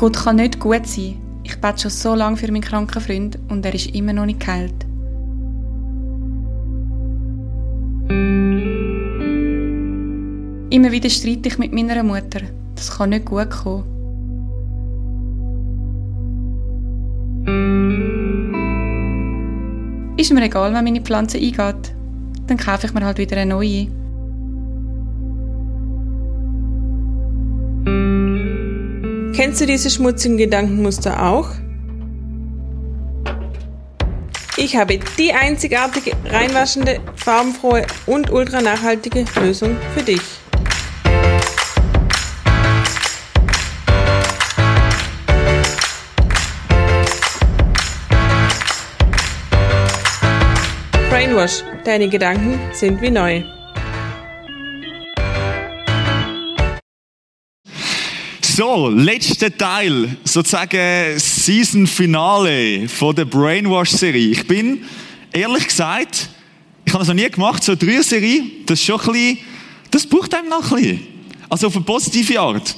Gott kann nicht gut sein. Ich bete schon so lange für meinen kranken Freund und er ist immer noch nicht geheilt. Immer wieder streite ich mit meiner Mutter. Das kann nicht gut kommen. Ist mir egal, wenn meine Pflanze eingeht. Dann kaufe ich mir halt wieder eine neue. Kennst du diese schmutzigen Gedankenmuster auch? Ich habe die einzigartige, reinwaschende, farbenfrohe und ultra nachhaltige Lösung für dich. Brainwash, deine Gedanken sind wie neu. So, letzter Teil, sozusagen Season Finale von der Brainwash-Serie. Ich bin, ehrlich gesagt, ich habe das noch nie gemacht, so eine Serie, das ist schon ein bisschen, das braucht einem noch ein bisschen. Also auf eine positive Art.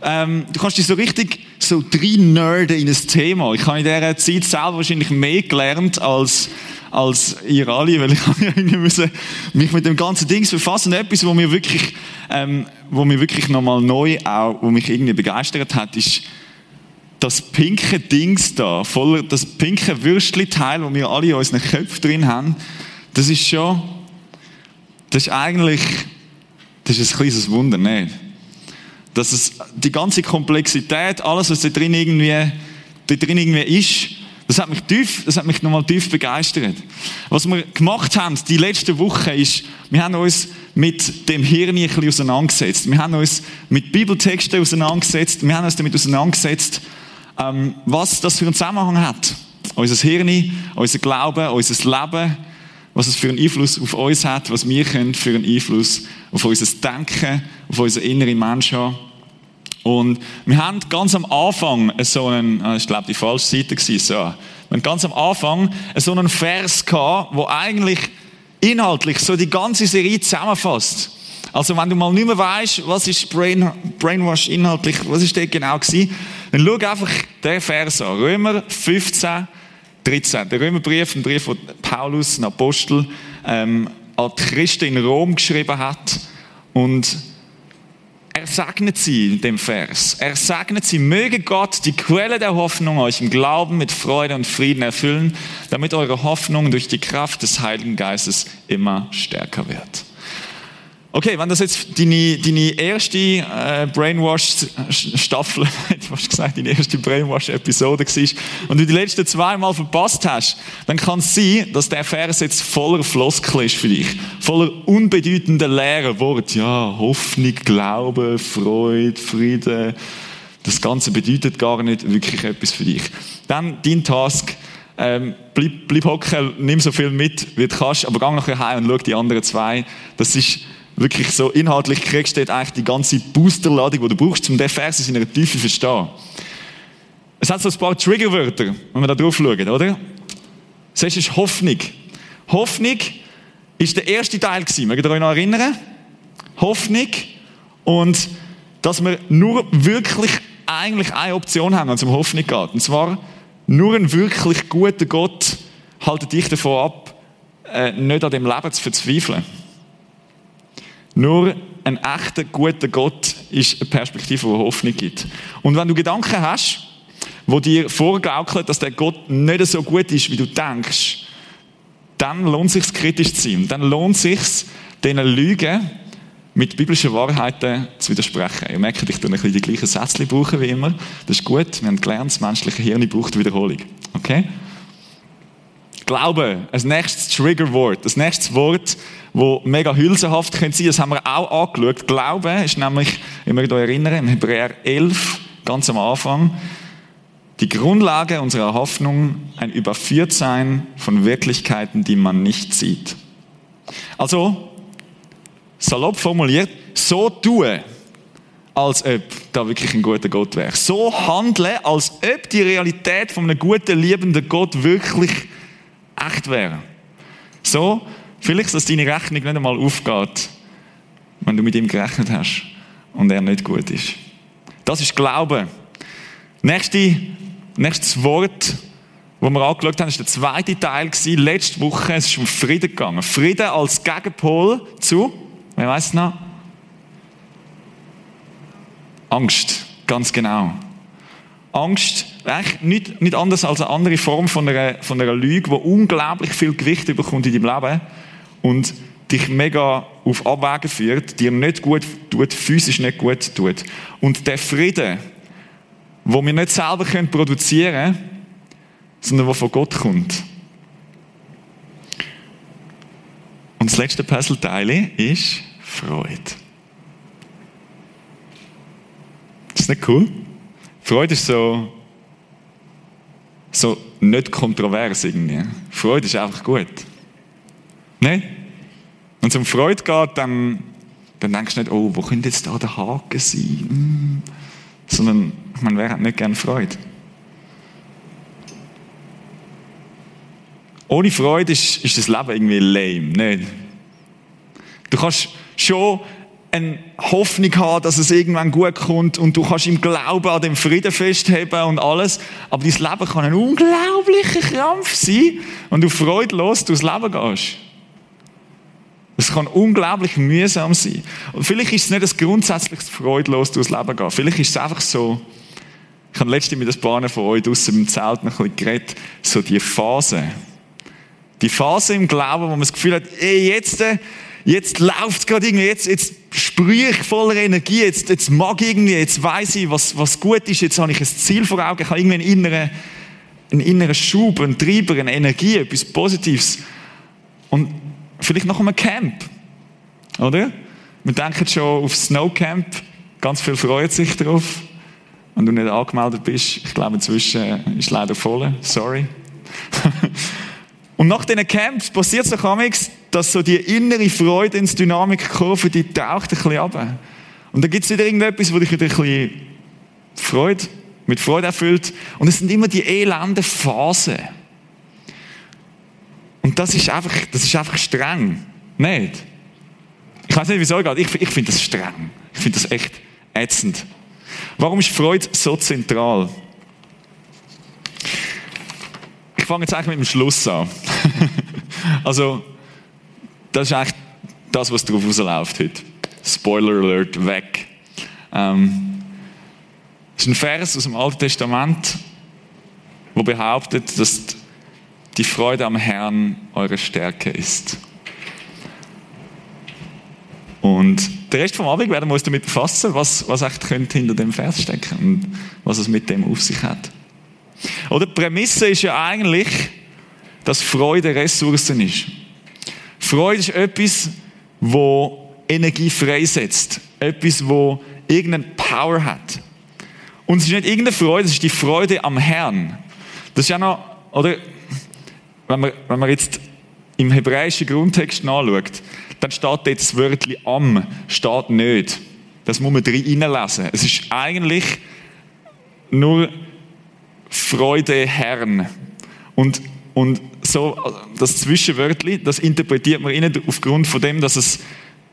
Ähm, du kannst dich so richtig so drin nerden in ein Thema. Ich habe in dieser Zeit selber wahrscheinlich mehr gelernt als als ihr alle, weil ich irgendwie müssen mich mit dem ganzen Ding befassen. Etwas, wo mir wirklich, ähm, wo mir wirklich nochmal neu auch, wo mich irgendwie begeistert hat, ist das pinke Dings da, voller, das pinke Würstli-Teil, wo wir alle in unseren Köpfen drin haben. Das ist schon, das ist eigentlich, das ist ein kleines Wunder, nicht? Dass es die ganze Komplexität, alles, was da drin irgendwie, da drin irgendwie ist, das hat mich tief, das hat mich nochmal tief begeistert. Was wir gemacht haben, die letzte Woche ist, wir haben uns mit dem Hirn ein bisschen auseinandergesetzt. Wir haben uns mit Bibeltexten auseinandergesetzt. Wir haben uns damit auseinandergesetzt, ähm, was das für einen Zusammenhang hat. Unser Hirn, unser Glauben, unser Leben, was es für einen Einfluss auf uns hat, was wir können für einen Einfluss auf unser Denken, auf unsere innere Mensch haben. Und wir haben ganz am Anfang so einen, ah, ich glaube die falsche Seite gewesen, so. Wir haben ganz am Anfang so einen Vers gehabt, wo eigentlich inhaltlich so die ganze Serie zusammenfasst. Also wenn du mal nicht mehr weißt, was ist Brain, Brainwash inhaltlich, was ist der genau gewesen, dann schau einfach den Vers an. Römer 15, 13. Der Römerbrief, ein Brief, von Paulus, ein Apostel, ähm, an die Christen in Rom geschrieben hat. Und er segnet sie in dem Vers. Er segnet sie, möge Gott die Quelle der Hoffnung euch im Glauben mit Freude und Frieden erfüllen, damit eure Hoffnung durch die Kraft des Heiligen Geistes immer stärker wird. Okay, wenn das jetzt deine, deine erste äh, Brainwash-Staffel, ich fast gesagt, deine erste Brainwash-Episode war und du die letzten zweimal verpasst hast, dann kann es sein, dass der Vers jetzt voller Floskel ist für dich. Voller unbedeutender leeren Worte. Ja, Hoffnung, Glaube, Freude, Frieden. Das Ganze bedeutet gar nicht wirklich etwas für dich. Dann dein Task, ähm, bleib, bleib hocken, nimm so viel mit, wie du kannst, aber geh nachher heim und schau die anderen zwei. Das ist wirklich so inhaltlich kriegst dort eigentlich die ganze Boosterladung, die du brauchst, um den Vers in einer Tiefe zu verstehen. Es hat so ein paar Triggerwörter, wenn wir da drauf schauen, oder? Das erste ist Hoffnung. Hoffnung ist der erste Teil gewesen. Mögt ihr euch noch erinnern? Hoffnung und dass wir nur wirklich eigentlich eine Option haben, wenn es um Hoffnung geht. Und zwar, nur ein wirklich guter Gott haltet dich davon ab, äh, nicht an dem Leben zu verzweifeln. Nur ein echter, guter Gott ist eine Perspektive, die Hoffnung gibt. Und wenn du Gedanken hast, wo dir vorgaukeln, dass der Gott nicht so gut ist, wie du denkst, dann lohnt es sich kritisch zu sein. Dann lohnt es sich, diesen Lügen mit biblischen Wahrheiten zu widersprechen. Ihr merkt, ich tue ein bisschen die gleichen Sätze wie immer. Das ist gut. Wir haben gelernt, das menschliche Hirn braucht Wiederholung. Okay? Glaube, ein nächstes Triggerwort, das nächste Wort, wo mega hülsenhaft sein könnte das haben wir auch angeschaut. Glaube ist nämlich, ich möchte euch erinnern, im Hebräer 11, ganz am Anfang, die Grundlage unserer Hoffnung, ein Überführtsein von Wirklichkeiten, die man nicht sieht. Also, salopp formuliert, so tue, als ob da wirklich ein guter Gott wäre. So handle, als ob die Realität von einem guten, liebenden Gott wirklich echt wäre. So, vielleicht, dass deine Rechnung nicht einmal aufgeht, wenn du mit ihm gerechnet hast und er nicht gut ist. Das ist Glaube. Nächste, nächstes Wort, wo wir angeschaut haben, ist der zweite Teil gewesen, letzte Woche. Es ist um Frieden gegangen. Frieden als Gegenpol zu, wer weiß noch? Angst, ganz genau. Angst, eigentlich nicht, nicht anders als eine andere Form von einer, von einer Lüge, die unglaublich viel Gewicht bekommt in deinem Leben und dich mega auf Abwägen führt, dir nicht gut tut, physisch nicht gut tut. Und der Frieden, wo wir nicht selber können produzieren können, sondern der von Gott kommt. Und das letzte Puzzleteil ist Freude. Ist nicht cool? Freude ist so, so nicht kontrovers irgendwie. Freude ist einfach gut. Nein? Wenn es um Freude geht, dann, dann denkst du nicht, oh, wo könnte jetzt da der Haken sein? Hm. Sondern, man wer hat nicht gern Freude? Ohne Freude ist, ist das Leben irgendwie lame, nicht? Du kannst schon eine Hoffnung haben, dass es irgendwann gut kommt und du kannst im Glauben an dem Frieden festheben und alles, aber dein Leben kann ein unglaublicher Krampf sein, wenn du freudlos durchs Leben gehst. Es kann unglaublich mühsam sein. Und vielleicht ist es nicht ein grundsätzliches freudlos durchs Leben gehen. Vielleicht ist es einfach so, ich habe letztens mit ein paar von euch draussen im Zelt noch ein bisschen geredet, so die Phase. Die Phase im Glauben, wo man das Gefühl hat, ey, jetzt, äh, jetzt läuft es gerade irgendwie, jetzt, jetzt sprühe ich voller Energie, jetzt, jetzt mag ich irgendwie, jetzt weiß ich, was, was gut ist, jetzt habe ich ein Ziel vor Augen, ich habe irgendwie einen inneren, einen inneren Schub, einen Treiber, eine Energie, etwas Positives. Und vielleicht noch einem Camp, oder? Wir denken schon auf Snowcamp, ganz viel freut sich darauf. Wenn du nicht angemeldet bist, ich glaube inzwischen ist leider voll, sorry. Und nach diesen Camps passiert es auch dass so die innere Freude ins Dynamikkurve, die taucht ein bisschen ab. Und dann gibt es wieder irgendetwas, wo dich wieder ein bisschen Freude, mit Freude erfüllt. Und es sind immer die elenden Phasen. Und das ist einfach, das ist einfach streng. Nicht? Ich weiß nicht, wieso geht. Ich, ich finde das streng. Ich finde das echt ätzend. Warum ist Freude so zentral? Ich fange jetzt eigentlich mit dem Schluss an. also, das ist eigentlich das, was darauf rausläuft heute. Spoiler Alert, weg. Ähm, das ist ein Vers aus dem Alten Testament, wo behauptet, dass die Freude am Herrn eure Stärke ist. Und der Rest vom Abend werden wir uns damit befassen, was, was echt hinter dem Vers stecken und was es mit dem auf sich hat. Oder die Prämisse ist ja eigentlich, dass Freude Ressourcen ist. Freude ist etwas, wo Energie freisetzt. Etwas, wo irgendeine Power hat. Und es ist nicht irgendeine Freude, es ist die Freude am Herrn. Das ist ja noch, oder, wenn man, wenn man jetzt im hebräischen Grundtext nachschaut, dann steht dort das Wörtchen am, steht nicht. Das muss man drin lesen. Es ist eigentlich nur Freude Herrn. Und und so, das Zwischenwörtli, das interpretiert man ihnen aufgrund von dem, dass es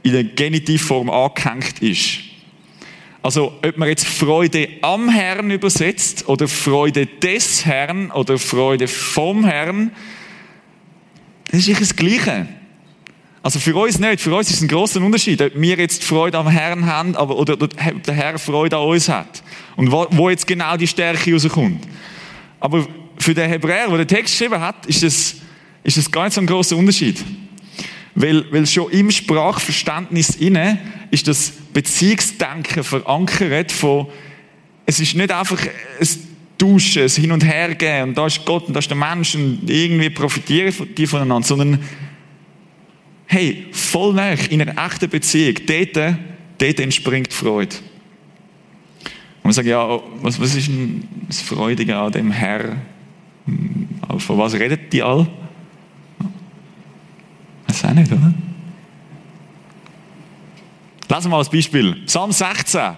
in der Genitivform angehängt ist. Also, ob man jetzt Freude am Herrn übersetzt oder Freude des Herrn oder Freude vom Herrn, das ist das Gleiche. Also für uns nicht. Für uns ist es ein großer Unterschied, ob wir jetzt Freude am Herrn haben oder der Herr Freude an uns hat. Und wo, wo jetzt genau die Stärke rauskommt. Aber für den Hebräer, der den Text geschrieben hat, ist das, ist das gar nicht so ein großer Unterschied. Weil, weil schon im Sprachverständnis inne ist das Beziehungsdenken verankert von, es ist nicht einfach ein Tauschen, ein Hin- und Hergehen und da ist Gott und da ist der Mensch und irgendwie profitieren die voneinander, sondern hey, voll nah in einer echten Beziehung, dort, dort entspringt Freude. Und man sagt, ja, was, was ist das Freudige an dem Herr? Hm, von was redet die all? Weiß auch nicht, oder? Wir mal als Beispiel. Psalm 16. Ein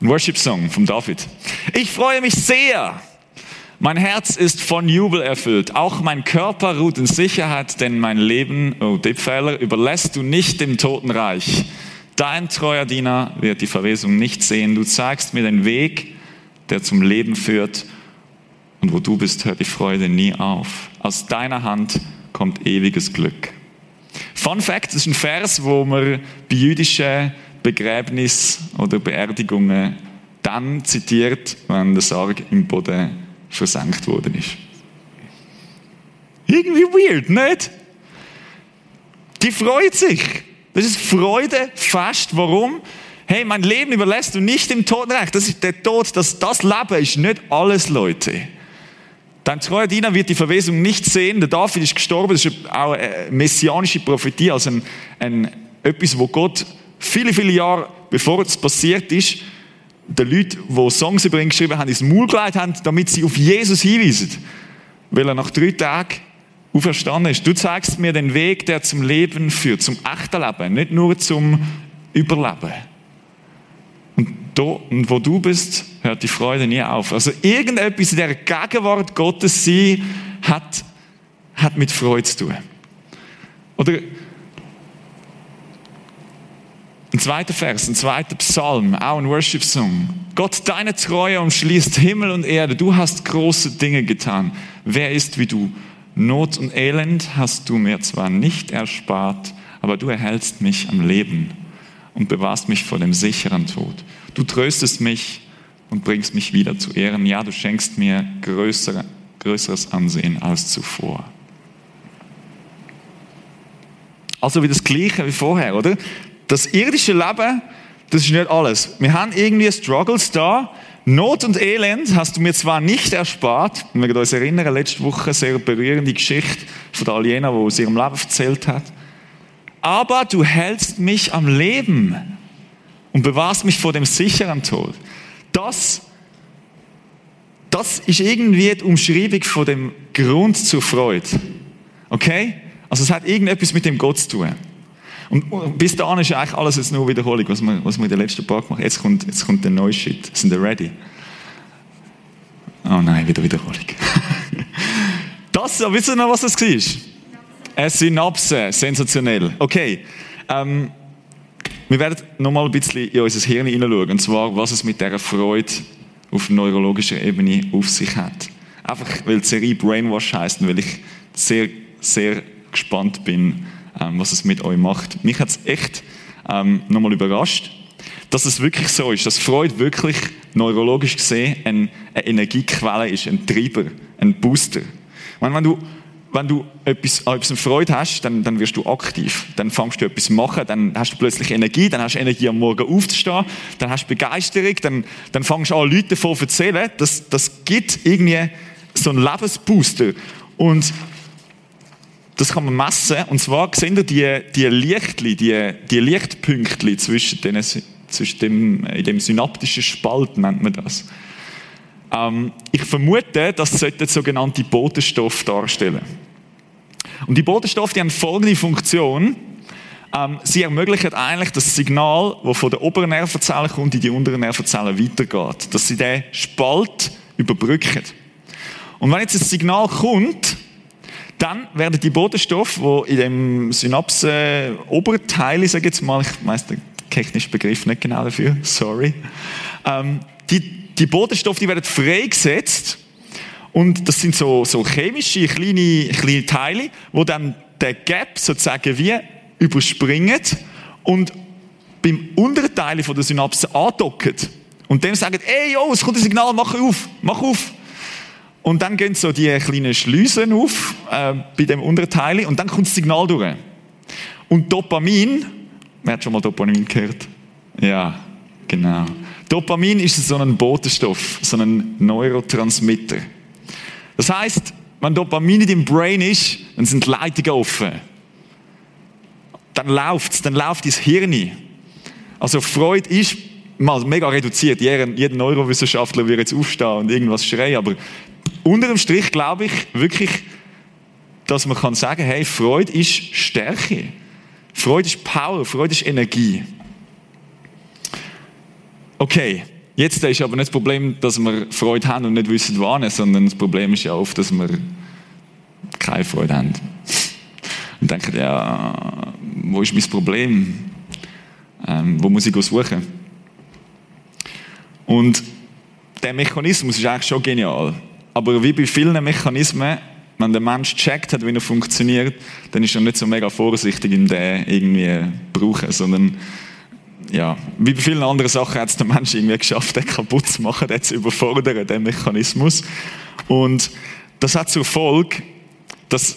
Worship-Song von David. Ich freue mich sehr. Mein Herz ist von Jubel erfüllt. Auch mein Körper ruht in Sicherheit, denn mein Leben, oh Tippfehler, überlässt du nicht dem Totenreich. Dein treuer Diener wird die Verwesung nicht sehen. Du zeigst mir den Weg der zum Leben führt. Und wo du bist, hört die Freude nie auf. Aus deiner Hand kommt ewiges Glück. Fun Fact, das ist ein Vers, wo man bei jüdischen Begräbnis oder Beerdigungen dann zitiert, wenn der Sarg im Boden versenkt worden ist. Irgendwie weird, nicht? Die freut sich. Das ist Freude fast. Warum? Hey, mein Leben überlässt du nicht im Totenreich. Das ist der Tod. Das, das Leben ist nicht alles, Leute. Dein treuer Diener wird die Verwesung nicht sehen. Der David ist gestorben. Das ist auch eine messianische Prophetie, also ein, ein, etwas, wo Gott viele, viele Jahre bevor es passiert ist, den Leuten, die Songs über geschrieben haben, ins Maul gelegt haben, damit sie auf Jesus hinweisen. Weil er nach drei Tagen auferstanden ist. Du zeigst mir den Weg, der zum Leben führt, zum echten Leben, nicht nur zum Überleben. Und da, wo du bist, hört die Freude nie auf. Also irgendetwas in der Gegenwart Gottes sein hat, hat mit Freude zu tun. Oder ein zweiter Vers, ein zweiter Psalm, auch ein Worship-Song. Gott, deine Treue umschließt Himmel und Erde. Du hast große Dinge getan. Wer ist wie du? Not und Elend hast du mir zwar nicht erspart, aber du erhältst mich am Leben und bewahrst mich vor dem sicheren Tod. Du tröstest mich und bringst mich wieder zu Ehren. Ja, du schenkst mir größere, größeres Ansehen als zuvor. Also wie das Gleiche wie vorher, oder? Das irdische Leben, das ist nicht alles. Wir haben irgendwie Struggles da, Not und Elend hast du mir zwar nicht erspart, wir können uns erinnern, letzte Woche eine sehr berührende Geschichte von der Aliena, wo sie ihrem Leben erzählt hat. Aber du hältst mich am Leben und bewahrst mich vor dem sicheren Tod. Das, das ist irgendwie die Umschreibung von dem Grund zur Freude. Okay? Also es hat irgendetwas mit dem Gott zu tun. Und bis dahin ist eigentlich alles jetzt nur Wiederholung, was wir, was wir in den letzten paar gemacht haben. Jetzt kommt, jetzt kommt der neue Shit. Sind ihr ready? Oh nein, wieder Wiederholung. das, wisst ihr noch, was das war? Eine Synapse, sensationell. Okay, ähm, wir werden nochmal ein bisschen in unser Hirn hineinschauen, und zwar, was es mit dieser Freude auf neurologischer Ebene auf sich hat. Einfach, weil die Serie Brainwash heisst und weil ich sehr, sehr gespannt bin, ähm, was es mit euch macht. Mich hat es echt ähm, nochmal überrascht, dass es wirklich so ist, dass Freude wirklich neurologisch gesehen eine, eine Energiequelle ist, ein Treiber, ein Booster. Meine, wenn du wenn du etwas, an etwas Freude hast, dann, dann wirst du aktiv. Dann fängst du etwas machen, dann hast du plötzlich Energie, dann hast du Energie am Morgen aufzustehen, dann hast du Begeisterung, dann, dann fängst du an, Leute davon zu erzählen. Das, das gibt irgendwie so einen Lebensbooster. Und das kann man messen. Und zwar sehen wir die, die Lichtli, die, die Lichtpünktli zwischen, den, zwischen dem, in dem synaptischen Spalt, nennt man das. Ähm, ich vermute, das sollte sogenannte Botenstoff darstellen. Und die Botenstoffe die haben folgende Funktion. Ähm, sie ermöglichen eigentlich das Signal, das von der oberen Nervenzelle kommt, in die unteren Nervenzellen weitergeht. Dass sie den Spalt überbrücken. Und wenn jetzt das Signal kommt, dann werden die Botenstoffe, die in dem Synapsen-Oberteil, sage ich jetzt mal, ich weiß den technischen Begriff nicht genau dafür, sorry, ähm, die, die Botenstoffe, die werden freigesetzt und das sind so, so chemische kleine, kleine Teile, wo dann der Gap sozusagen wie überspringen und beim unteren Teil der Synapse andocken und dem sagen, ey, yo, es kommt ein Signal, mach auf, mach auf. Und dann gehen so die kleinen Schleusen auf äh, bei dem unteren Teil und dann kommt das Signal durch. Und Dopamin, wer hat schon mal Dopamin gehört? Ja, genau. Dopamin ist so ein Botenstoff, so ein Neurotransmitter. Das heißt, wenn Dopamin in deinem Brain ist, dann sind Leitungen offen. Dann läuft es, dann läuft dein Hirn. Also Freude ist mal mega reduziert. Jeder Neurowissenschaftler wird jetzt aufstehen und irgendwas schreien, aber unter dem Strich glaube ich wirklich, dass man kann sagen, hey, Freude ist Stärke. Freude ist Power, Freude ist Energie. Okay, jetzt ist aber nicht das Problem, dass wir Freude haben und nicht wissen, wann, sondern das Problem ist ja oft, dass wir keine Freude haben. Und denken, ja, wo ist mein Problem? Ähm, wo muss ich suchen? Und der Mechanismus ist eigentlich schon genial. Aber wie bei vielen Mechanismen, wenn der Mensch checkt hat, wie er funktioniert, dann ist er nicht so mega vorsichtig in den irgendwie brauchen, sondern ja, wie bei vielen anderen Sachen hat es der Mensch irgendwie geschafft, den kaputt zu machen, den zu überfordern, den Mechanismus. Und das hat zur Folge, dass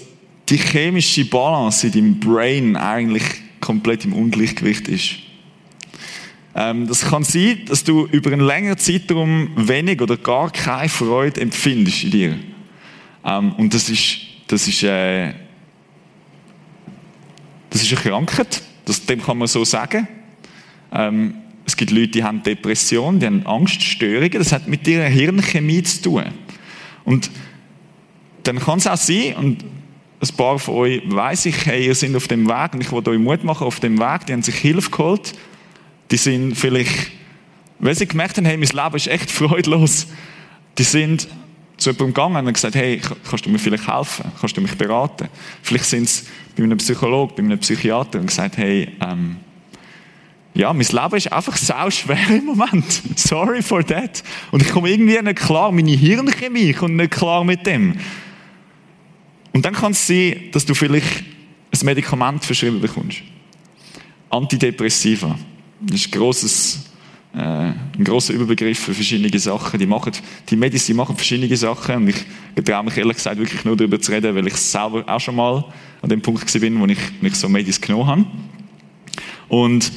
die chemische Balance in deinem Brain eigentlich komplett im Ungleichgewicht ist. Ähm, das kann sein, dass du über einen längeren Zeitraum wenig oder gar keine Freude empfindest in dir. Ähm, und das ist, das ist, äh, das ist eine Krankheit. Das, dem kann man so sagen. Ähm, es gibt Leute, die haben Depressionen, die haben Angststörungen. Das hat mit ihrer Hirnchemie zu tun. Und dann kann es auch sein, und ein paar von euch weiß ich, hey, ihr seid auf dem Weg, und ich wollte euch Mut machen auf dem Weg, die haben sich Hilfe geholt, die sind vielleicht, weil sie gemerkt haben, hey, mein Leben ist echt freudlos, die sind zu jemandem gegangen und gesagt, hey, kannst du mir vielleicht helfen? Kannst du mich beraten? Vielleicht sind sie bei einem Psychologen, bei einem Psychiater und gesagt, hey, ähm, ja, mein Leben ist einfach sau schwer im Moment. Sorry for that. Und ich komme irgendwie nicht klar, meine Hirnchemie kommt nicht klar mit dem. Und dann kann es sein, dass du vielleicht ein Medikament verschrieben bekommst. Antidepressiva. Das ist ein grosses, äh, ein grosser Überbegriff für verschiedene Sachen. Die, machen, die Medizin machen verschiedene Sachen und ich traue mich ehrlich gesagt wirklich nur darüber zu reden, weil ich selber auch schon mal an dem Punkt war, wo ich, wo ich so Medis genommen habe. Und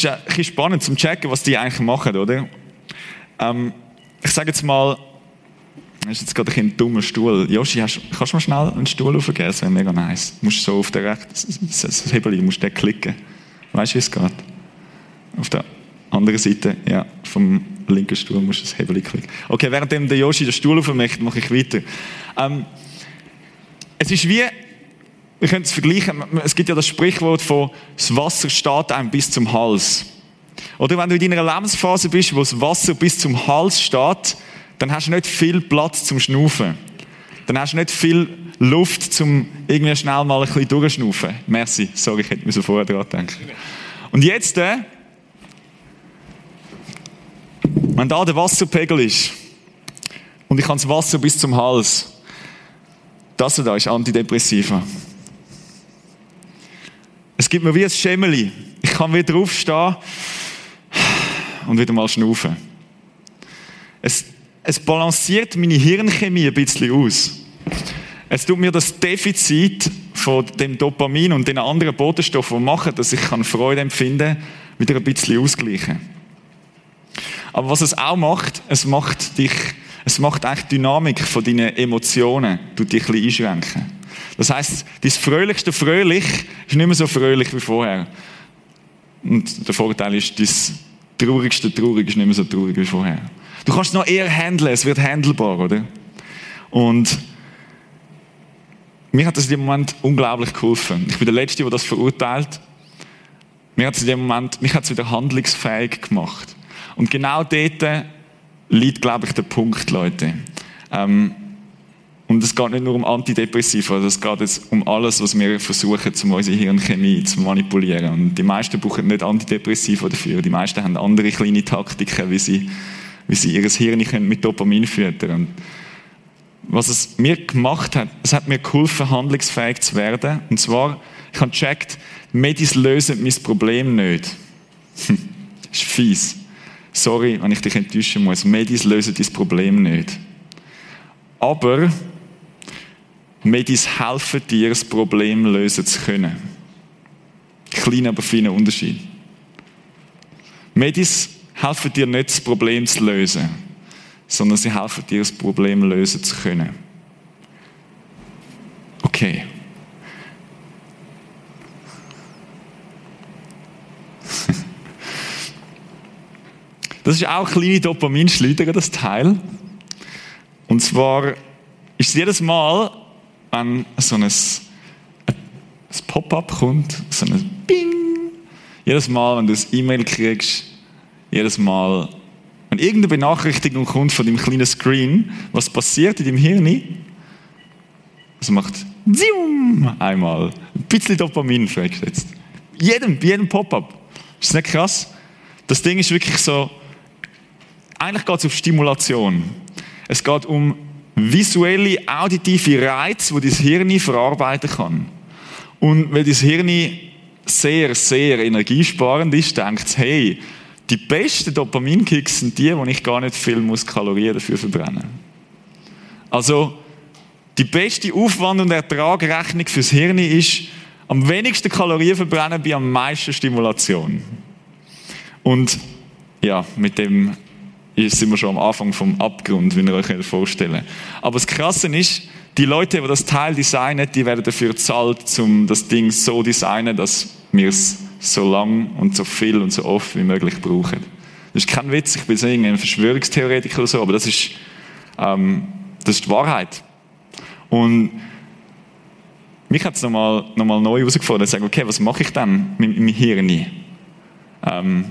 ist ja ein spannend zum checken, was die eigentlich machen, oder? Ähm, ich sage jetzt mal, das ist jetzt gerade ein dummer Stuhl. Joshi, hast, kannst du mal schnell einen Stuhl aufgeben? Das wäre mega nice. Du musst so auf der rechten, das Hebel, musst den klicken. Weißt du, wie es geht? Auf der anderen Seite, ja, vom linken Stuhl musst du das Hebel klicken. Okay, während der Joshi den Stuhl aufmacht, mache ich weiter. Ähm, es ist wie, wir können es vergleichen, es gibt ja das Sprichwort von, das Wasser steht einem bis zum Hals. Oder wenn du in deiner Lebensphase bist, wo das Wasser bis zum Hals steht, dann hast du nicht viel Platz zum Schnaufen. Dann hast du nicht viel Luft, zum irgendwie schnell mal ein bisschen durchschnaufen. Merci, sorry, ich hätte mir so vorher dran gedacht. Und jetzt, äh, wenn da der Wasserpegel ist und ich habe das Wasser bis zum Hals, das da ist Antidepressiva. Es gibt mir wie ein Schemmeli. Ich kann wieder aufstehen und wieder mal schnaufen. Es, es balanciert meine Hirnchemie ein bisschen aus. Es tut mir das Defizit von dem Dopamin und den anderen Botenstoffen, die machen, dass ich Freude empfinden kann, wieder ein bisschen ausgleichen. Aber was es auch macht, es macht dich, es macht eigentlich die Dynamik von deinen Emotionen, tut dich ein bisschen einschränken. Das heißt, das fröhlichste Fröhlich ist nicht mehr so fröhlich wie vorher. Und der Vorteil ist, das traurigste Traurig ist nicht mehr so traurig wie vorher. Du kannst es noch eher handeln, es wird handelbar, oder? Und mir hat das in dem Moment unglaublich geholfen. Ich bin der Letzte, der das verurteilt. Mir hat es in dem Moment, mich hat es wieder handlungsfähig gemacht. Und genau dort liegt, glaube ich, der Punkt, Leute. Ähm, und es geht nicht nur um Antidepressiva, es geht jetzt um alles, was wir versuchen, um unsere Hirnchemie zu manipulieren. Und die meisten brauchen nicht Antidepressiva dafür. Die meisten haben andere kleine Taktiken, wie sie, wie sie ihr Hirn mit Dopamin füttern. Und was es mir gemacht hat, es hat mir geholfen, handlungsfähig zu werden. Und zwar, ich habe gecheckt, Medis lösen mein Problem nicht. ist fies. Sorry, wenn ich dich enttäuschen muss. Medis lösen dein Problem nicht. Aber Medis helfen dir, das Problem lösen zu können. Kleiner, aber feiner Unterschied. Medis helfen dir nicht, das Problem zu lösen, sondern sie helfen dir, das Problem lösen zu können. Okay. Das ist auch kleine Dopaminschleuder, das Teil. Und zwar ist es jedes Mal, wenn so ein, ein Pop-up kommt, so ein Bing, jedes Mal, wenn du ein E-Mail kriegst, jedes Mal, wenn irgendeine Benachrichtigung kommt von dem kleinen Screen, was passiert in deinem Hirn? Es macht Zium, einmal. Ein bisschen Dopamin freigesetzt. Jedem, bei jedem Pop-up. Ist das nicht krass? Das Ding ist wirklich so, eigentlich geht es um Stimulation. Es geht um visuelle, auditive Reize, die das Hirn verarbeiten kann. Und weil das Hirn sehr, sehr energiesparend ist, denkt es, hey, die besten Dopaminkicks sind die, wo ich gar nicht viel muss Kalorien dafür verbrennen. Also, die beste Aufwand- und Ertragrechnung fürs Hirn ist, am wenigsten Kalorien verbrennen bei am meisten Stimulation. Und ja, mit dem sind wir schon am Anfang vom Abgrund, wie ihr euch vorstellen. Aber das Krasse ist, die Leute, die das Teil designen, die werden dafür bezahlt, um das Ding so zu designen, dass wir es so lang und so viel und so oft wie möglich brauchen. Das ist kein Witz, ich bin so ein Verschwörungstheoretiker oder so, aber das ist, ähm, das ist die Wahrheit. Und mich hat es nochmal noch mal neu herausgefordert, zu sagen, okay, was mache ich dann mit meinem Hirn? Ähm,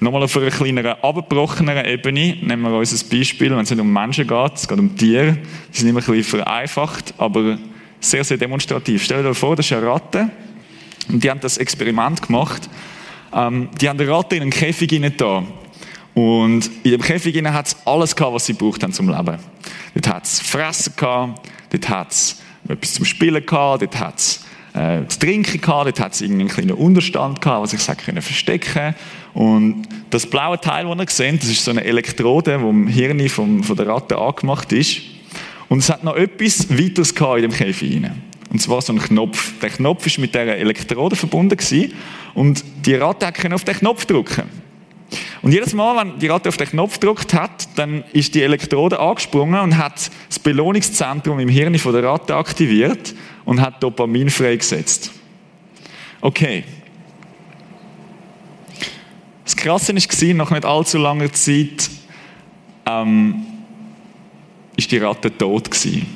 Nochmal auf einer kleineren, abgebrochenen Ebene nehmen wir uns ein Beispiel, wenn es nicht um Menschen geht, es geht um Tiere. Die sind immer ein bisschen vereinfacht, aber sehr, sehr demonstrativ. Stell dir vor, das ist eine Ratte und die haben das Experiment gemacht. Ähm, die haben eine Ratte in einen Käfig da. Und in dem Käfig hat es alles gehabt, was sie braucht haben zum Leben. Dort hat es Fressen gehabt, dort hat es etwas zum Spielen gehabt, dort hat es äh, zu trinken gehabt, dort hat es einen kleinen Unterstand gehabt, was ich sag, können verstecken Und das blaue Teil, das ihr seht, das ist so eine Elektrode, die im Hirn vom, von der Ratte angemacht ist. Und es hat noch etwas weiteres in dem Käfig rein. Und zwar so ein Knopf. Der Knopf ist mit dieser Elektrode verbunden gewesen, und die Ratte konnte auf den Knopf drücken. Und jedes Mal, wenn die Ratte auf den Knopf gedrückt hat, dann ist die Elektrode angesprungen und hat das Belohnungszentrum im Hirn von der Ratte aktiviert und hat Dopamin freigesetzt. Okay. Das Krasse war, nach nicht allzu langer Zeit ähm, ist die Ratte tot gewesen.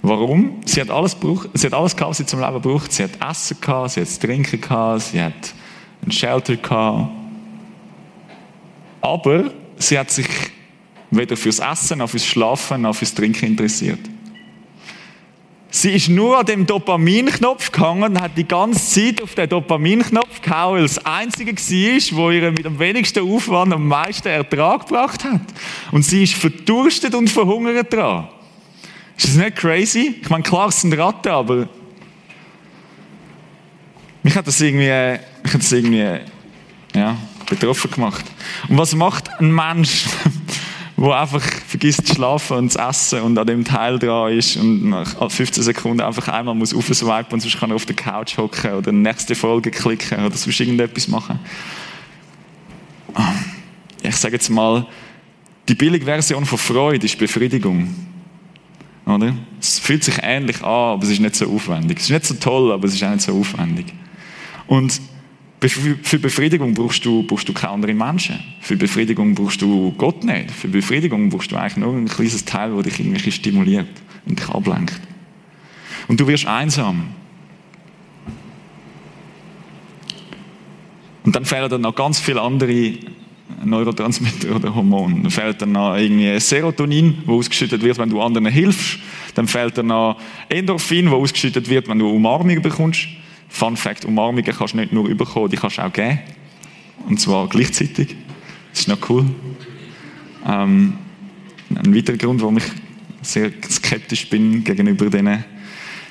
Warum? Sie hat alles gebraucht, sie hat alles gehabt, was sie zum Leben braucht. Sie hat Essen gehabt, sie hat Trinken gehabt, sie hat ein Shelter gehabt. Aber sie hat sich weder fürs Essen, noch fürs Schlafen, noch fürs Trinken interessiert. Sie ist nur an dem Dopaminknopf gehangen und hat die ganze Zeit auf den Dopaminknopf gehauen, weil es das einzige war, wo ihr mit am wenigsten Aufwand am meisten Ertrag gebracht hat. Und sie ist verdurstet und verhungert dran. Ist das nicht crazy? Ich meine, klar, es sind Ratten, aber mich hat das irgendwie, mich hat das irgendwie, ja, betroffen gemacht. Und was macht ein Mensch, wo einfach vergisst zu schlafen und zu essen und an dem Teil dran ist und nach 15 Sekunden einfach einmal muss aufswipen und sonst kann er auf der Couch hocken oder nächste Folge klicken oder sonst irgendetwas machen. Ich sage jetzt mal, die billige Version von Freude ist Befriedigung. Oder? Es fühlt sich ähnlich an, aber es ist nicht so aufwendig. Es ist nicht so toll, aber es ist auch nicht so aufwendig. Und für Befriedigung brauchst du, brauchst du keine anderen Menschen. Für Befriedigung brauchst du Gott nicht. Für Befriedigung brauchst du eigentlich nur ein kleines Teil, das dich irgendwie stimuliert und dich ablenkt. Und du wirst einsam. Und dann fehlen dann noch ganz viele andere Neurotransmitter oder Hormone. Dann fehlt dann noch irgendwie Serotonin, wo ausgeschüttet wird, wenn du anderen hilfst. Dann fehlt dann noch Endorphin, wo ausgeschüttet wird, wenn du Umarmung bekommst. Fun Fact, Umarmungen kannst du nicht nur bekommen, die kannst du auch geben. Und zwar gleichzeitig. Das ist noch cool. Ähm, ein weiterer Grund, warum ich sehr skeptisch bin gegenüber diesen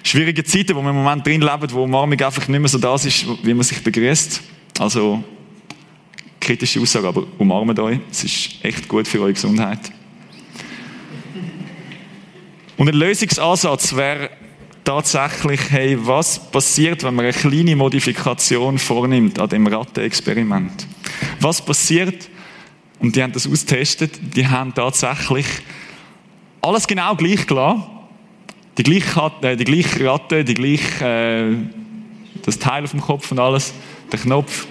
schwierigen Zeiten, wo wir im Moment drin leben, wo Umarmung einfach nicht mehr so das ist, wie man sich begrüßt. Also, kritische Aussage, aber umarmt euch. Es ist echt gut für eure Gesundheit. Und ein Lösungsansatz wäre tatsächlich, hey, was passiert, wenn man eine kleine Modifikation vornimmt an dem Rattenexperiment? Was passiert? Und die haben das austestet. Die haben tatsächlich alles genau gleich gelassen. Die gleiche, äh, die gleiche Ratte, die gleiche, äh, das Teil auf dem Kopf und alles, der Knopf,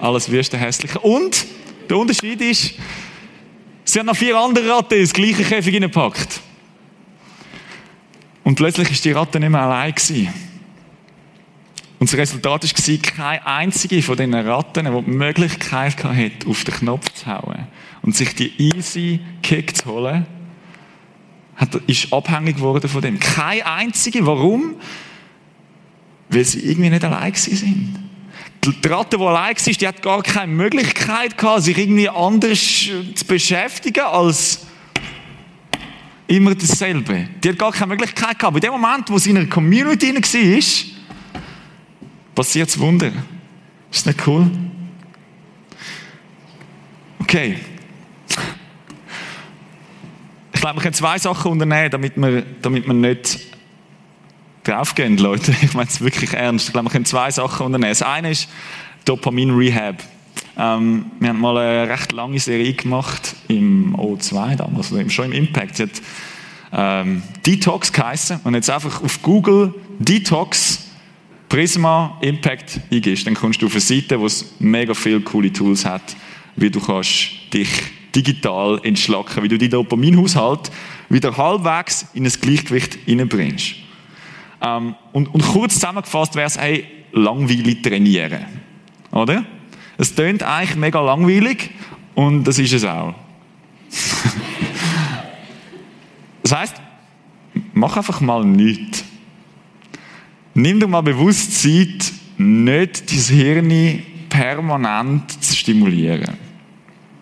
alles wüste hässliche. Und der Unterschied ist, sie haben noch vier andere Ratten ins gleiche Käfig gepackt. Und plötzlich ist die Ratte nicht mehr allein gewesen. Und das Resultat war, keine einzige von diesen Ratten, die die Möglichkeit hatte, auf den Knopf zu hauen und sich die easy Kick zu holen, hat, ist abhängig geworden von dem. Keine einzige. Warum? Weil sie irgendwie nicht allein sind. die Ratte, die allein war, die hat gar keine Möglichkeit gehabt, sich irgendwie anders zu beschäftigen als immer dasselbe. Die hat gar keine Möglichkeit gehabt. In dem Moment, wo sie in einer Community war, passiert das Wunder. Ist das nicht cool? Okay. Ich glaube, wir können zwei Sachen unternehmen, damit wir, damit wir nicht draufgehen, Leute. Ich meine es wirklich ernst. Ich glaube, wir können zwei Sachen unternehmen. Das eine ist Dopamin Rehab. Ähm, wir haben mal eine recht lange Serie gemacht im O2 damals, also schon im Impact. Sie hat ähm, Detox geheißen und jetzt einfach auf Google Detox Prisma Impact eingibst, dann kommst du auf eine Seite, wo es mega viele coole Tools hat, wie du kannst dich digital entschlacken, wie du deinen Dopaminhaushalt wieder halbwegs in ein Gleichgewicht hineinbringst. Ähm, und, und kurz zusammengefasst wäre es, hey, langweilig trainieren. Oder? Es tönt eigentlich mega langweilig und das ist es auch. das heißt, mach einfach mal nichts. Nimm dir mal bewusst Zeit, nicht dein Hirn permanent zu stimulieren.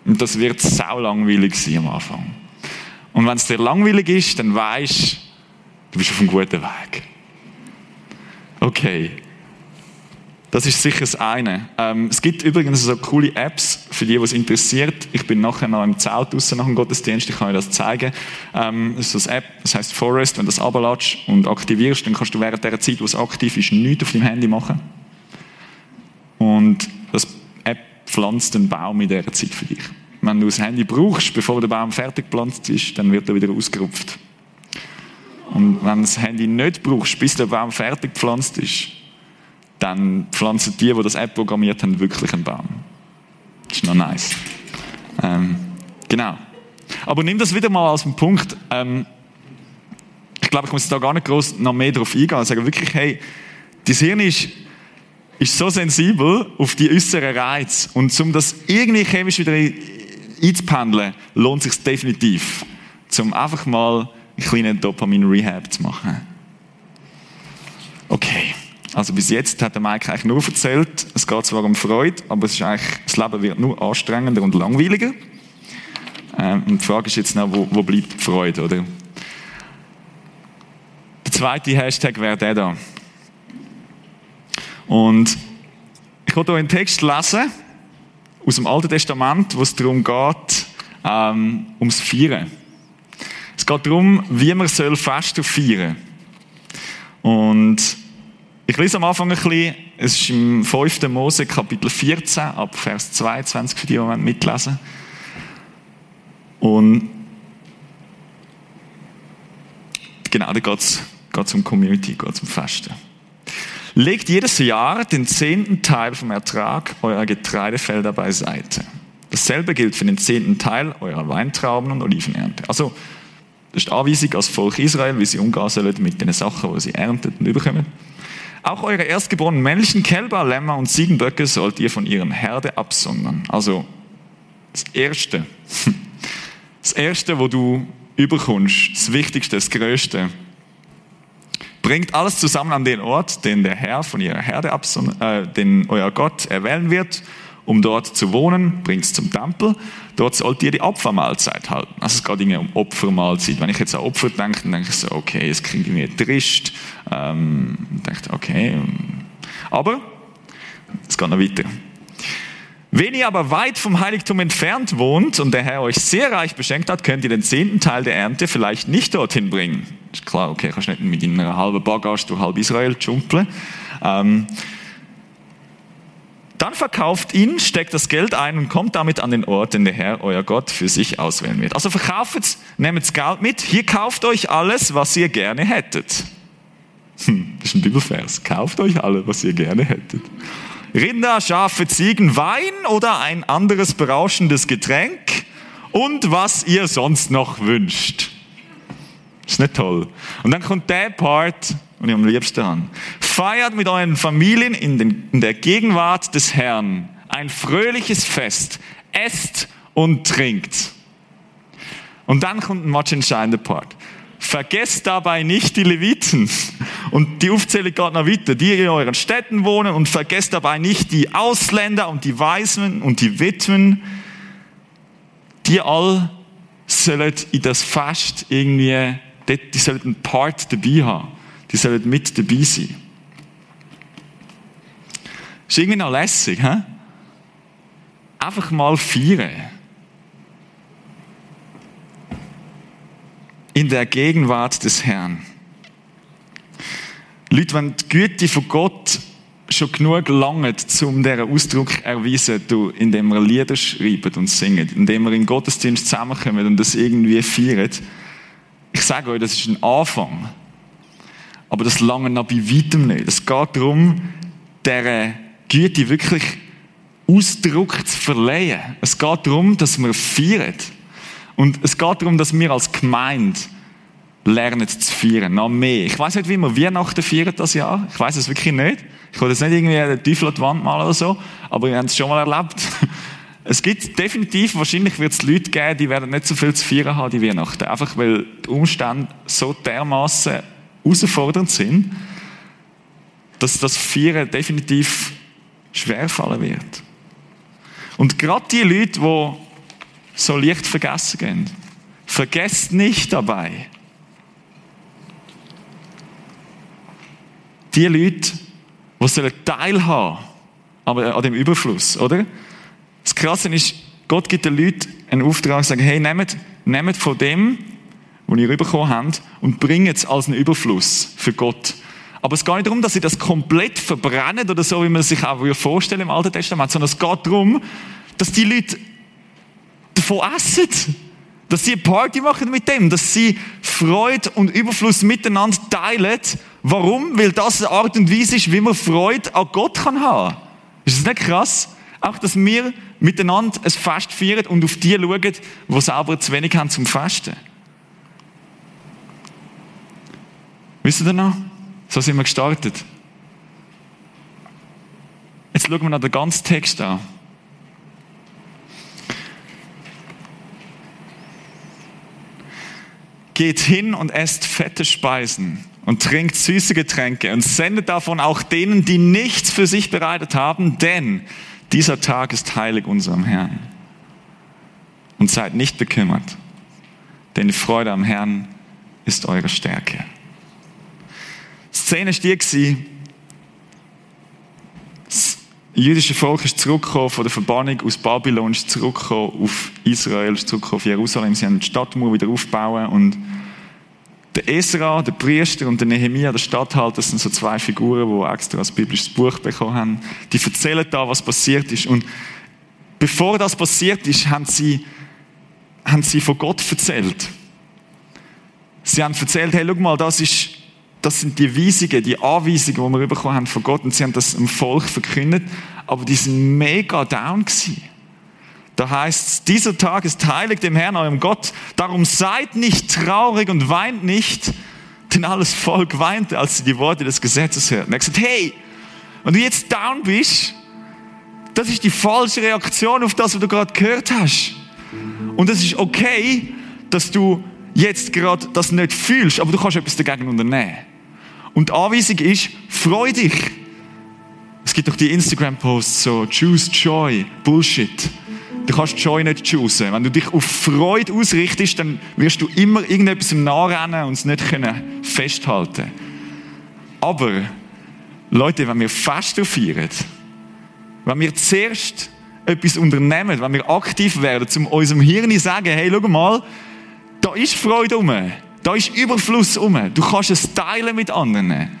Und das wird sau langweilig sein am Anfang. Und wenn es dir langweilig ist, dann weißt du bist auf einem guten Weg. Okay. Das ist sicher das eine. Ähm, es gibt übrigens so coole Apps, für die, was interessiert. Ich bin nachher noch im Zelt draussen nach dem Gottesdienst, ich kann euch das zeigen. Ähm, das ist eine App, das heißt Forest. Wenn du das abladest und aktivierst, dann kannst du während der Zeit, wo es aktiv ist, nichts auf deinem Handy machen. Und das App pflanzt einen Baum in dieser Zeit für dich. Wenn du das Handy brauchst, bevor der Baum fertig gepflanzt ist, dann wird er wieder ausgerupft. Und wenn du das Handy nicht brauchst, bis der Baum fertig gepflanzt ist, dann pflanzen die, die das App programmiert haben, wirklich einen Baum. Das ist noch nice. Ähm, genau. Aber nimm das wieder mal als einen Punkt. Ähm, ich glaube, ich muss da gar nicht groß noch mehr darauf eingehen. Ich sage wirklich, hey, dein Hirn ist, ist so sensibel auf die äußeren Reize. Und um das irgendwie chemisch wieder einzupendeln, lohnt es sich definitiv, um einfach mal einen kleinen Dopamin-Rehab zu machen. Okay. Also bis jetzt hat der Mike eigentlich nur erzählt, es geht zwar um Freude, aber es ist eigentlich, das Leben wird nur anstrengender und langweiliger. Ähm, und die Frage ist jetzt noch, wo, wo bleibt die Freude, oder? Der zweite Hashtag wäre der da. Und ich wollte hier einen Text lesen aus dem Alten Testament, wo es darum geht, ähm, ums Feiern. Es geht darum, wie man soll Feste feiern. Und ich lese am Anfang ein bisschen, es ist im 5. Mose Kapitel 14, ab Vers 22 für die, die mitlesen Und genau, da geht es um Community, geht um Fasten. Legt jedes Jahr den zehnten Teil vom Ertrag eurer Getreidefelder beiseite. Dasselbe gilt für den zehnten Teil eurer Weintrauben und Olivenernte. Also, das ist die Anweisung als Volk Israel, wie sie umgehen sollen mit den Sachen, die sie ernten und überkommen. Auch eure erstgeborenen männlichen Kälber, Lämmer und Ziegenböcke sollt ihr von ihren Herde absondern. Also das Erste, das Erste, wo du überkommst, das Wichtigste, das Größte, bringt alles zusammen an den Ort, den der Herr von ihrer Herde absondern, äh, den euer Gott erwählen wird um dort zu wohnen, bringt es zum Tempel. Dort sollt ihr die Opfermahlzeit halten. Also es geht um Opfermahlzeit. Wenn ich jetzt an Opfer denke, dann denke ich so, okay, es klingt irgendwie trist. Ähm, denke, okay. Aber es geht noch weiter. Wenn ihr aber weit vom Heiligtum entfernt wohnt und der Herr euch sehr reich beschenkt hat, könnt ihr den zehnten Teil der Ernte vielleicht nicht dorthin bringen. Ist klar, okay, kannst nicht mit einer halben Bagage durch halb Israel jumpen. Ähm, dann verkauft ihn, steckt das Geld ein und kommt damit an den Ort, den der Herr, euer Gott, für sich auswählen wird. Also verkauft, nehmt das Geld mit, hier kauft euch alles, was ihr gerne hättet. Hm, das ist ein Bibelvers. Kauft euch alles, was ihr gerne hättet. Rinder, Schafe, Ziegen, Wein oder ein anderes berauschendes Getränk und was ihr sonst noch wünscht. Ist nicht toll. Und dann kommt der Part, und ich am liebsten an. Feiert mit euren Familien in, den, in der Gegenwart des Herrn ein fröhliches Fest. Esst und trinkt. Und dann kommt ein much entscheidender Part. Vergesst dabei nicht die Leviten Und die Aufzählung geht noch weiter. Die in euren Städten wohnen und vergesst dabei nicht die Ausländer und die Waisen und die Witwen. Die all sollen in das Fest irgendwie, die sollen einen Part dabei haben. Die sollen mit dabei sein. Ist irgendwie noch lässig, hä? Einfach mal feiern. In der Gegenwart des Herrn. Leute, wenn die Güte von Gott schon genug langt, um diesen Ausdruck zu erweisen, indem wir Lieder schreiben und singen, indem wir in Gottesdienst zusammenkommen und das irgendwie feiern. Ich sage euch, das ist ein Anfang. Aber das lange noch bei weitem nicht. Es geht darum, dieser Güte wirklich Ausdruck zu verleihen. Es geht darum, dass wir feiern. Und es geht darum, dass wir als Gemeinde lernen zu feiern. Noch mehr. Ich weiß nicht, wie wir Weihnachten feiern das Jahr. Ich weiß es wirklich nicht. Ich wollte jetzt nicht irgendwie den Teufel an die Wand malen oder so, aber wir haben es schon mal erlebt. Es gibt definitiv, wahrscheinlich wird es Leute geben, die werden nicht so viel zu feiern haben, die Weihnachten. Einfach weil die Umstände so dermaßen herausfordernd sind, dass das Feiern definitiv schwerfallen wird. Und gerade die Leute, die so leicht vergessen gehen, vergesst nicht dabei, die Leute, die sollen teilhaben aber an dem Überfluss, oder? Das Krasse ist, Gott gibt den Leuten einen Auftrag, sagt, hey, nehmt, nehmt von dem, was ihr bekommen habt, und bringt es als einen Überfluss für Gott. Aber es geht nicht darum, dass sie das komplett verbrennen oder so, wie man sich auch vorstellen im Alten Testament, sondern es geht darum, dass die Leute davon essen. Dass sie eine Party machen mit dem, dass sie Freude und Überfluss miteinander teilen. Warum? Weil das eine Art und Weise ist, wie man Freude an Gott kann haben. Ist das nicht krass? Auch, dass wir miteinander ein Fest feiern und auf die schauen, die selber zu wenig haben zum Festen. Wisst ihr noch? So sind wir gestartet. Jetzt schauen wir noch den ganzen Text an. Geht hin und esst fette Speisen und trinkt süße Getränke und sendet davon auch denen, die nichts für sich bereitet haben, denn dieser Tag ist heilig unserem Herrn. Und seid nicht bekümmert, denn die Freude am Herrn ist eure Stärke. Szene die, das jüdische Volk ist zurückgekommen von der Verbannung aus Babylon, ist zurückgekommen auf Israel, ist zurückgekommen auf Jerusalem. Sie haben die Stadtmauer wieder aufbauen und der Esra, der Priester und der Nehemia, der Stadthalter, das sind so zwei Figuren, die extra ein biblisches Buch bekommen haben. Die erzählen da, was passiert ist. Und bevor das passiert ist, haben sie, haben sie von Gott erzählt. Sie haben erzählt, hey, schau mal, das ist, das sind die Weisungen, die Anweisungen, die wir bekommen haben von Gott. Und sie haben das dem Volk verkündet. Aber die sind mega down gewesen. Da heißt es, dieser Tag ist heilig dem Herrn, eurem Gott. Darum seid nicht traurig und weint nicht, denn alles Volk weinte, als sie die Worte des Gesetzes hörten. Er hat gesagt, hey, wenn du jetzt down bist, das ist die falsche Reaktion auf das, was du gerade gehört hast. Und es ist okay, dass du jetzt gerade das nicht fühlst, aber du kannst etwas dagegen unternehmen. Und die Anweisung ist, freu dich. Es gibt doch die Instagram-Posts so, choose joy, Bullshit. Du kannst Joy nicht choosen. Wenn du dich auf Freude ausrichtest, dann wirst du immer irgendetwas im Nachrennen und es nicht können festhalten Aber, Leute, wenn wir Fest feiern, wenn wir zuerst etwas unternehmen, wenn wir aktiv werden, um unserem Hirn zu sagen, hey, schau mal, da ist Freude um, da ist Überfluss um, du kannst es teilen mit anderen.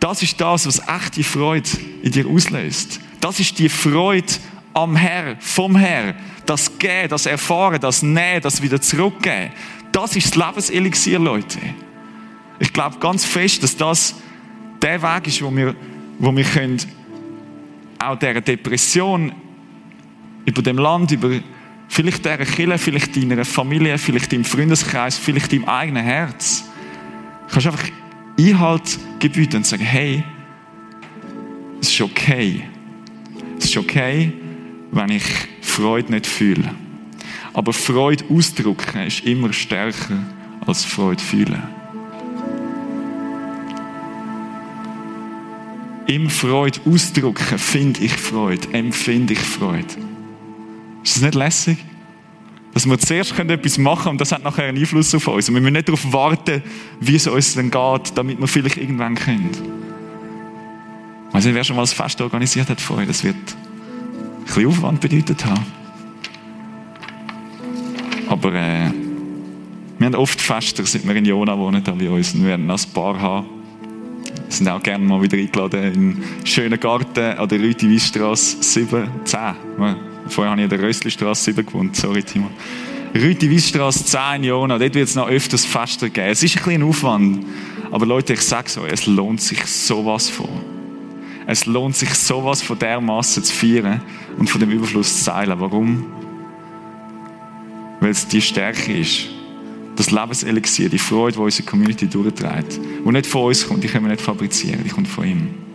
Das ist das, was echte Freude in dir auslöst. Das ist die Freude am Herr, vom Herr. Das Gehen, das Erfahren, das Nähen, das wieder zurückgehen. Das ist das Lebenselixier, Leute. Ich glaube ganz fest, dass das der Weg ist, wo wir, wo wir können auch dieser Depression über dem Land, über vielleicht dieser Kille, vielleicht deiner Familie, vielleicht deinem Freundeskreis, vielleicht deinem eigenen Herz, kannst einfach Einhalt gebieten und sagen, hey, es ist okay. Es ist okay, wenn ich Freude nicht fühle. Aber Freude ausdrücken ist immer stärker als Freude fühlen. Im Freude ausdrücken, finde ich Freude, empfinde ich Freude. Ist das nicht lässig? Dass wir zuerst etwas machen können und das hat nachher einen Einfluss auf uns. Und wir müssen nicht darauf warten, wie es uns dann geht, damit wir vielleicht irgendwann können. Also, wer schon mal ein Fest organisiert hat vorher, das wird ein bisschen Aufwand bedeutet haben. Aber äh, wir haben oft Fester, seit wir in Jona wohnen, da bei uns. Und wir werden ein paar haben. Wir sind auch gerne mal wieder eingeladen in einen schönen Garten an der Rüti-Weisstrasse 7, 10. Vorher habe ich in der Röstlistrasse 7 gewohnt. Sorry, Timo. Rüti-Weisstrasse 10 in Jona. Dort wird es noch öfters Fester geben. Es ist ein bisschen Aufwand. Aber Leute, ich sage es euch, es lohnt sich sowas von. Es lohnt sich sowas von dermaßen zu feiern und von dem Überfluss zu teilen. Warum? Weil es die Stärke ist. Das Lebenselixier, die Freude, die unsere Community durchträgt. Die nicht von uns kommt, die können wir nicht fabrizieren, die kommt von ihm.